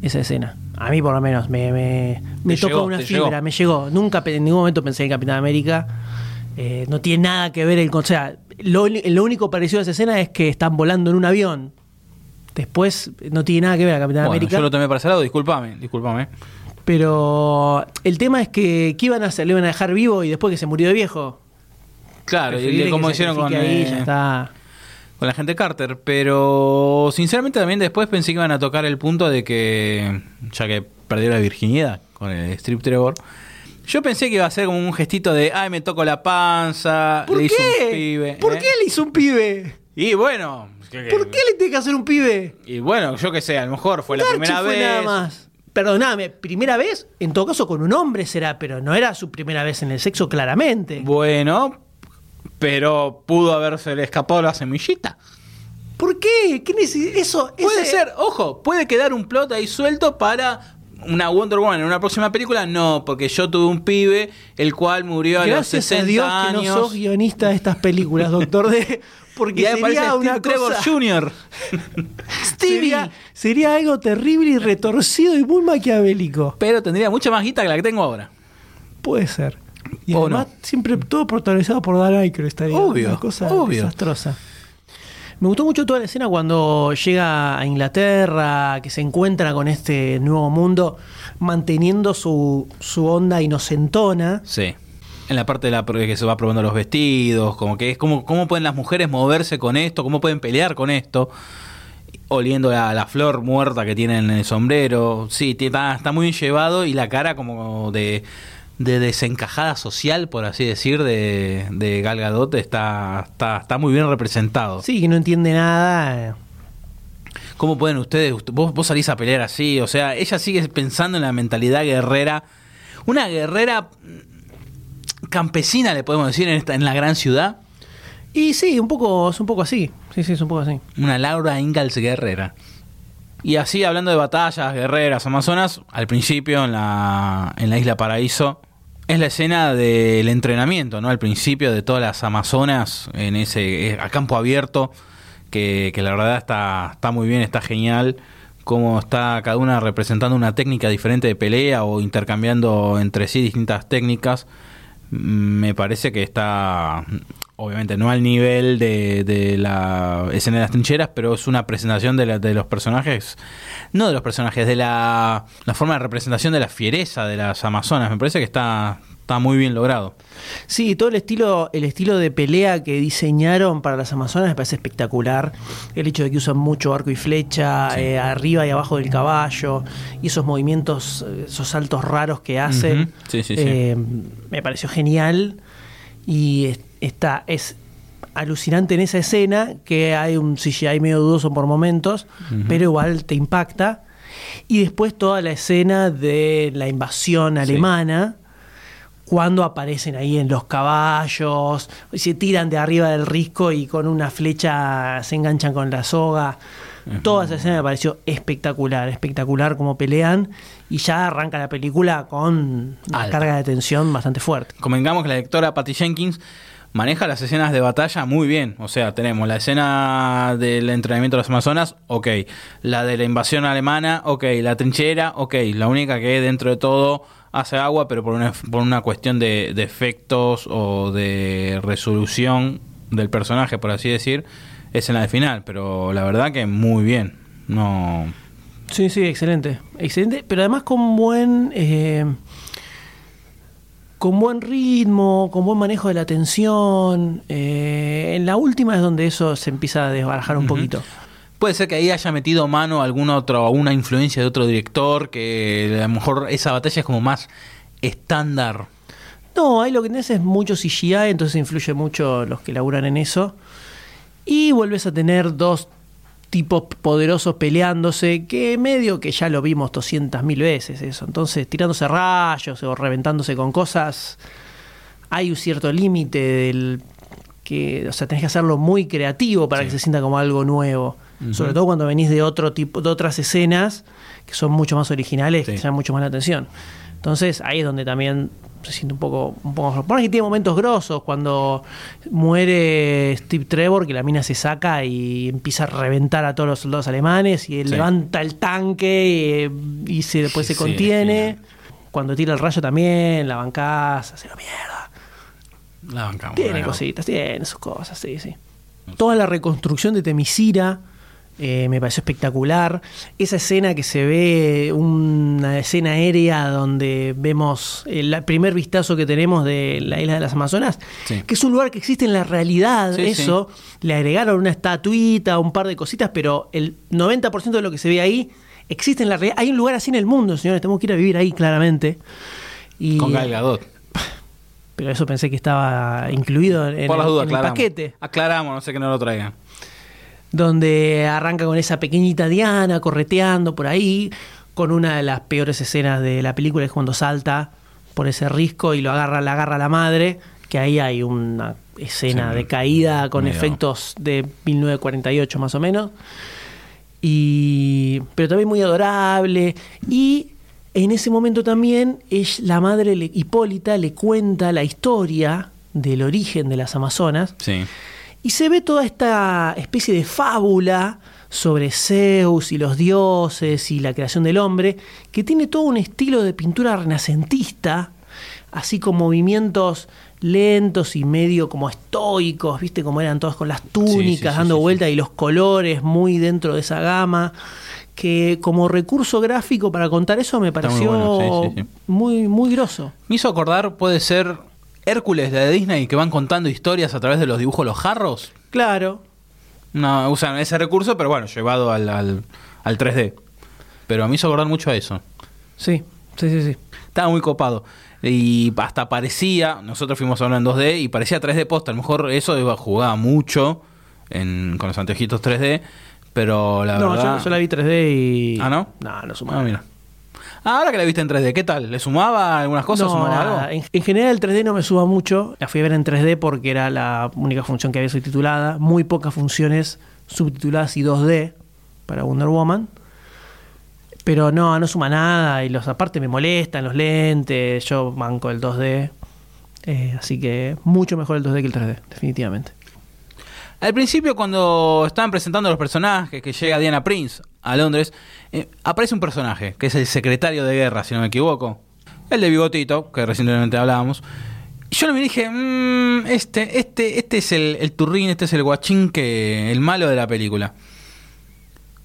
Esa escena. A mí, por lo menos, me, me, me tocó llegó, una fibra, llegó. me llegó. Nunca, en ningún momento pensé en Capitán América. Eh, no tiene nada que ver el. O sea, lo, lo único parecido a esa escena es que están volando en un avión. Después, no tiene nada que ver a Capitán bueno, América. yo lo tomé para ese lado, discúlpame, discúlpame. Pero el tema es que, ¿qué iban a hacer? ¿Le iban a dejar vivo y después que se murió de viejo? Claro, y como hicieron con, ahí, eh, ya está. con la gente Carter, pero sinceramente también después pensé que iban a tocar el punto de que, ya que perdió la virginidad con el Strip Trevor, yo pensé que iba a ser como un gestito de, ay, me toco la panza, ¿Por le qué? un pibe. ¿Por ¿eh? qué le hizo un pibe? Y bueno, ¿Por qué le tiene que hacer un pibe? Y bueno, yo qué sé, a lo mejor fue la primera fue vez. nada más. Perdóname, primera vez, en todo caso con un hombre será, pero no era su primera vez en el sexo claramente. Bueno, pero pudo haberse le escapado la semillita. ¿Por qué? ¿Qué eso, Puede ese- ser, ojo, puede quedar un plot ahí suelto para una Wonder Woman en una próxima película. No, porque yo tuve un pibe el cual murió a los Gracias 60 a Dios años. que no sos guionista de estas películas, doctor D. Porque sería Steve una Trevor cosa... Jr. Sería, sería algo terrible y retorcido y muy maquiavélico. Pero tendría mucha más guita que la que tengo ahora. Puede ser. Y además, no. siempre todo protagonizado por Dan Aykroyd estaría Obvio, una cosa obvio. desastrosa. Me gustó mucho toda la escena cuando llega a Inglaterra, que se encuentra con este nuevo mundo, manteniendo su, su onda inocentona. Sí. En la parte de la que se va probando los vestidos, como que es como cómo pueden las mujeres moverse con esto, cómo pueden pelear con esto, oliendo la, la flor muerta que tienen en el sombrero. Sí, está, está muy llevado y la cara como de, de desencajada social, por así decir, de, de Gal Gadot está, está, está muy bien representado. Sí, que no entiende nada. ¿Cómo pueden ustedes, ust- vos, vos salís a pelear así? O sea, ella sigue pensando en la mentalidad guerrera. Una guerrera mm, campesina, le podemos decir, en, esta, en la gran ciudad. Y sí, un poco, es un poco así. Sí, sí, es un poco así. Una Laura Ingalls guerrera. Y así, hablando de batallas, guerreras, amazonas, al principio en la, en la isla Paraíso, es la escena del entrenamiento, ¿no? Al principio de todas las amazonas en ese eh, a campo abierto, que, la verdad está, está muy bien, está genial. Cómo está cada una representando una técnica diferente de pelea o intercambiando entre sí distintas técnicas. Mm, Me parece que está, obviamente, no al nivel de, de la escena de las trincheras, pero es una presentación de, la- de los personajes, no de los personajes, de la, la forma de representación de la fiereza de las amazonas. Me parece que está, está muy bien logrado. Sí, todo el estilo, el estilo de pelea que diseñaron para las Amazonas me parece espectacular. El hecho de que usan mucho arco y flecha, eh, arriba y abajo del caballo, y esos movimientos, esos saltos raros que hacen. Ujú. Sí, sí, sí. eh, me pareció genial. Y es- está, es alucinante en esa escena que hay un CGI medio dudoso por momentos, pero igual te impacta. Y después toda la escena de la invasión alemana cuando aparecen ahí en los caballos, y se tiran de arriba del risco y con una flecha se enganchan con la soga. Toda esa escena me pareció espectacular, espectacular como pelean y ya arranca la película con una Alta. carga de tensión bastante fuerte. Convengamos que la directora Patty Jenkins maneja las escenas de batalla muy bien. O sea, tenemos la escena del entrenamiento de las Amazonas, ok. La de la invasión alemana, ok. La trinchera, ok. La única que dentro de todo hace agua, pero por una, por una cuestión de, de efectos o de resolución del personaje, por así decir, es en la de final. Pero la verdad que muy bien. No. Sí, sí, excelente. Excelente, pero además con buen. eh, con buen ritmo, con buen manejo de la tensión. eh, en la última es donde eso se empieza a desbarajar un poquito. Puede ser que ahí haya metido mano alguna otra, una influencia de otro director, que a lo mejor esa batalla es como más estándar. No, ahí lo que tenés es mucho CGI, entonces influye mucho los que laburan en eso. Y vuelves a tener dos tipos poderosos peleándose, que medio que ya lo vimos 200.000 veces eso. Entonces, tirándose rayos o reventándose con cosas, hay un cierto límite del que, o sea, tenés que hacerlo muy creativo para que se sienta como algo nuevo. Sobre todo cuando venís de otro tipo, de otras escenas que son mucho más originales, que Sí. llaman mucho más la atención. Entonces, ahí es donde también se siente un poco, un poco Por que tiene momentos grosos cuando muere Steve Trevor, que la mina se saca y empieza a reventar a todos los soldados alemanes y él Sí. levanta el tanque eh, y se, después se Sí, contiene. Cuando tira el rayo también, la bancás, hace la mierda. La bancamos. Tiene cositas, tiene sus cosas, sí, sí. Toda la reconstrucción de Temisira eh, me pareció espectacular. Esa escena que se ve, una escena aérea donde vemos el primer vistazo que tenemos de la isla de las Amazonas, Sí. que es un lugar que existe en la realidad, Sí, eso. Le agregaron una estatuita, un par de cositas, pero el 90% de lo que se ve ahí existe en la realidad. Hay un lugar así en el mundo, señores, tenemos que ir a vivir ahí claramente. Y, Con Gal Gadot. pero eso pensé que estaba incluido en, Por las el, dudas, en el paquete. Aclaramos, no sé que no lo traigan. Donde arranca con esa pequeñita Diana correteando por ahí, con una de las peores escenas de la película, es cuando salta por ese risco y lo agarra, la agarra la madre, que ahí hay una escena Sí, de caída con medio- efectos de 1948 más o menos. Y, pero también muy adorable. Y en ese momento también es la madre le- Hipólita le cuenta la historia del origen de las Amazonas. Sí. Y se ve toda esta especie de fábula sobre Zeus y los dioses y la creación del hombre, que tiene todo un estilo de pintura renacentista, así con movimientos lentos y medio como estoicos, viste como eran todos con las túnicas sí, dando sí, vueltas y los colores muy dentro de esa gama, que como recurso gráfico para contar eso me muy pareció bueno, sí. muy muy grosso. Me hizo acordar, puede ser Hércules de Disney, que van contando historias a través de los dibujos los jarros. Claro, No, usan ese recurso, pero bueno, llevado al, al, al 3D. Pero me hizo acordar mucho a eso. sí, sí, sí, sí. Estaba muy copado. Y hasta parecía, nosotros fuimos a verlo en 2D y parecía 3D posta. A lo mejor eso iba jugaba mucho en, con los anteojitos 3D, pero la no, verdad. yo, yo la vi 3D y. ¿Ah, no? No, no suma. Ah, mira. Ah, Ahora que la viste en 3D, ¿qué tal? ¿Le sumaba algunas cosas? No, ¿Sumaba nada. algo? En, en general el 3D no me suba mucho. La fui a ver en 3D porque era la única función que había subtitulada. Muy pocas funciones subtituladas y 2D para Wonder Woman. Pero no, no suma nada. Y los aparte me molestan los lentes. Yo manco el 2D. Eh, así que mucho mejor el 2D que el 3D, definitivamente. Al principio, cuando estaban presentando los personajes, que llega Diana Prince a Londres, eh, aparece un personaje, que es el secretario de guerra, si no me equivoco. El de bigotito, que recientemente hablábamos. Y yo lo miré y dije, "Mm, este, este, este es el, el turrín, este es el guachín, que, el malo de la película.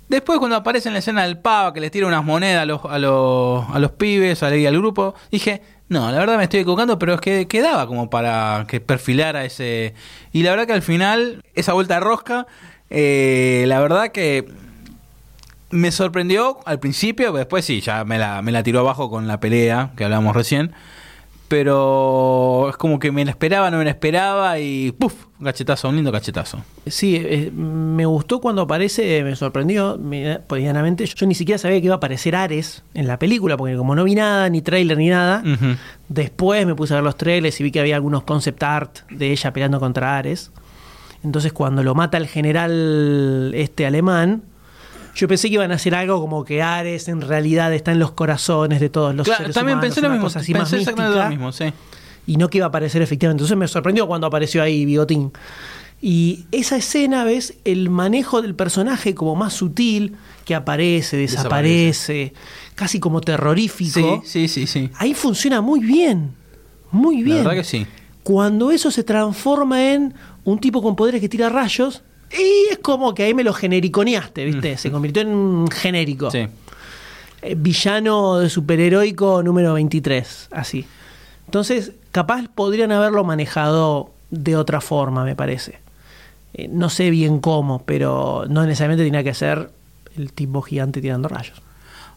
Después, cuando aparece en la escena del pava, que les tira unas monedas a los, a los, a los pibes, a al grupo, dije, no, la verdad me estoy equivocando, pero es que quedaba como para que perfilara ese... Y la verdad que al final, esa vuelta de rosca, eh, la verdad que me sorprendió al principio, pero después sí, ya me la, me la tiró abajo con la pelea que hablábamos recién. Pero es como que me la esperaba, no me la esperaba y ¡puf! Un cachetazo, un lindo cachetazo. Sí, eh, me gustó cuando aparece, me sorprendió medianamente. Yo ni siquiera sabía que iba a aparecer Ares en la película, porque como no vi nada, ni trailer ni nada, después me puse a ver los trailers y vi que había algunos concept art de ella peleando contra Ares. Entonces cuando lo mata el general este alemán, yo pensé que iban a hacer algo como que Ares en realidad está en los corazones de todos los Claro, seres también humanos, pensé lo mismo, así pensé exactamente lo mismo, sí. y no que iba a aparecer efectivamente. Entonces me sorprendió cuando apareció ahí Bigotín. Y esa escena, ves, el manejo del personaje como más sutil, que aparece, desaparece, casi como terrorífico. Sí, sí, sí, sí. Ahí funciona muy bien. Muy bien. La verdad que sí. Cuando eso se transforma en un tipo con poderes que tira rayos, y es como que ahí me lo genericoneaste, ¿viste? Se convirtió en un genérico. Mm. Sí. Eh, villano de superheroico número 23, así. Entonces, capaz podrían haberlo manejado de otra forma, me parece. Eh, no sé bien cómo, pero no necesariamente tenía que ser el tipo gigante tirando rayos.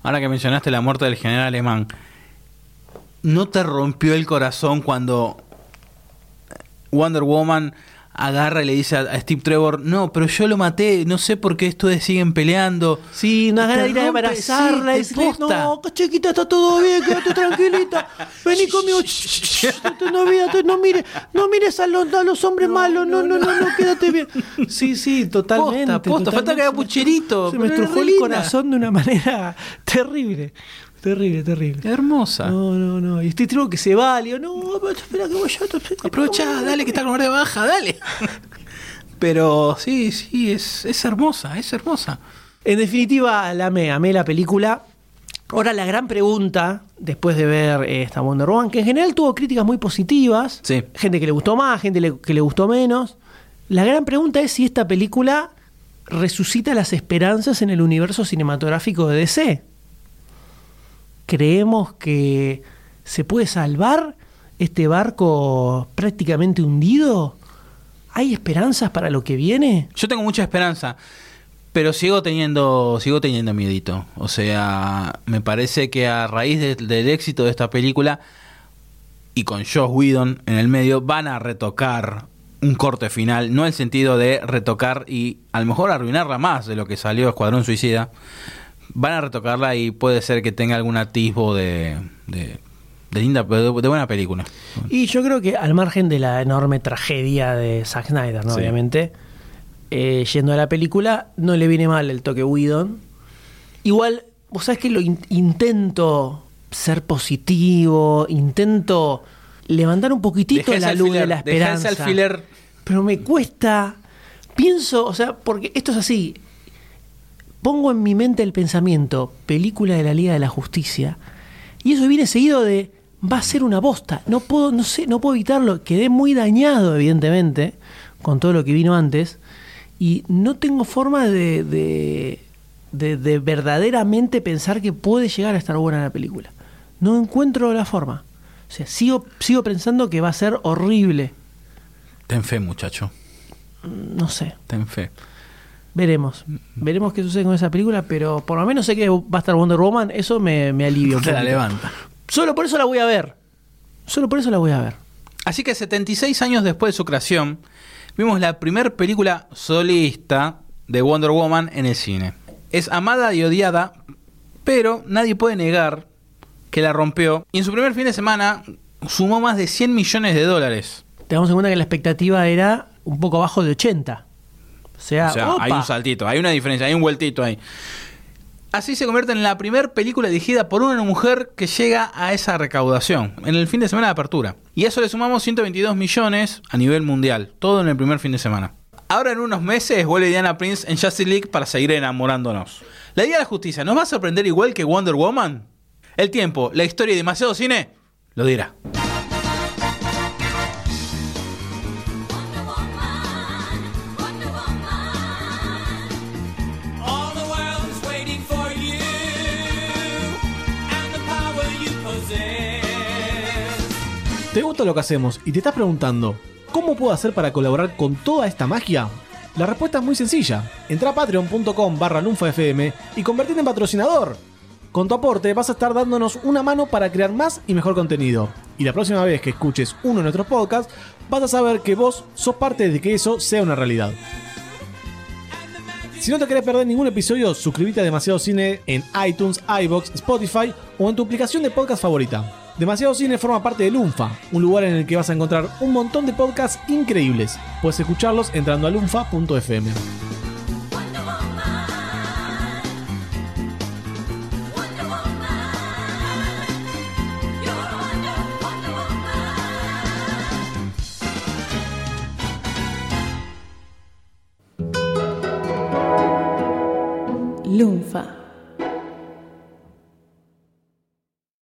Ahora que mencionaste la muerte del general alemán, ¿no te rompió el corazón cuando Wonder Woman agarra y le dice a, Steve Trevor, no, pero yo lo maté, no sé por qué ustedes siguen peleando. Sí, una Te gana de ir a abrazarla sí, y decirle, no, chiquita, está todo bien, quédate tranquilita. Vení conmigo. No, olvídate, no mires, no mires a los, a los hombres malos, no, no, no, no, quédate bien. Sí, sí, totalmente. Posta, posta, falta que haga pucherito, Se me estrujó el corazón de una manera terrible. Terrible, terrible. Hermosa. No, no, no. Y estoy trigo que se va, le digo, no, pero espera que voy yo. Aprovecha, dale que está con guardia baja, dale. Pero sí, sí, es, es hermosa, es hermosa. En definitiva, la amé, amé la película. Ahora la gran pregunta, después de ver eh, esta Wonder Woman, que en general tuvo críticas muy positivas, Sí. gente que le gustó más, gente le- que le gustó menos. La gran pregunta es si esta película resucita las esperanzas en el universo cinematográfico de DC. ¿Creemos que se puede salvar este barco prácticamente hundido? ¿Hay esperanzas para lo que viene? Yo tengo mucha esperanza, pero sigo teniendo, sigo teniendo miedito. O sea, me parece que a raíz de- del éxito de esta película y con Josh Whedon en el medio van a retocar un corte final, no en el sentido de retocar y a lo mejor arruinarla más de lo que salió Escuadrón Suicida. Van a retocarla y puede ser que tenga algún atisbo de, de, de linda, de, de buena película. Y yo creo que al margen de la enorme tragedia de Zack Snyder, ¿no? Sí. obviamente, eh, yendo a la película, no le viene mal el toque Whedon. Igual, vos sabés que lo in- intento ser positivo, intento levantar un poquitito Dejá la luz de la esperanza. alfiler. Pero me cuesta, pienso, o sea, porque esto es así, pongo en mi mente el pensamiento, película de la Liga de la Justicia, y eso viene seguido de va a ser una bosta. No puedo, no sé, no puedo evitarlo. Quedé muy dañado, evidentemente, con todo lo que vino antes. Y no tengo forma de, de, de- de verdaderamente pensar que puede llegar a estar buena la película. No encuentro la forma. O sea, sigo, sigo pensando que va a ser horrible. Ten fe, muchacho. No sé. Ten fe. Veremos. Veremos qué sucede con esa película, pero por lo menos sé que va a estar Wonder Woman. Eso me, me alivia un Te la levanta. Solo por eso la voy a ver. Solo por eso la voy a ver. Así que 76 años después de su creación, vimos la primera película solista de Wonder Woman en el cine. Es amada y odiada, pero nadie puede negar que la rompió. Y en su primer fin de semana sumó más de 100 millones de dólares. Tengamos en cuenta que la expectativa era un poco abajo de 80. O sea, O sea, hay un saltito, hay una diferencia, hay un vueltito ahí. Así se convierte en la primera película dirigida por una mujer que llega a esa recaudación en el fin de semana de apertura. Y a eso le sumamos 122 millones a nivel mundial, todo en el primer fin de semana. Ahora en unos meses vuelve Diana Prince en Justice League para seguir enamorándonos. La Liga de la Justicia nos va a sorprender igual que Wonder Woman. El tiempo, la historia y demasiado cine lo dirá. Possess. ¿Te gusta lo que hacemos y te estás preguntando cómo puedo hacer para colaborar con toda esta magia? La respuesta es muy sencilla. Entra a patreon.com barra lunfafm y convertirte en patrocinador. Con tu aporte vas a estar dándonos una mano para crear más y mejor contenido. Y la próxima vez que escuches uno de nuestros podcasts, vas a saber que vos sos parte de que eso sea una realidad. Si no te querés perder ningún episodio, suscríbete a Demasiado Cine en iTunes, iBox, Spotify o en tu aplicación de podcast favorita. Demasiado Cine forma parte de Lunfa, un lugar en el que vas a encontrar un montón de podcasts increíbles. Puedes escucharlos entrando a lunfa.fm. Lunfa.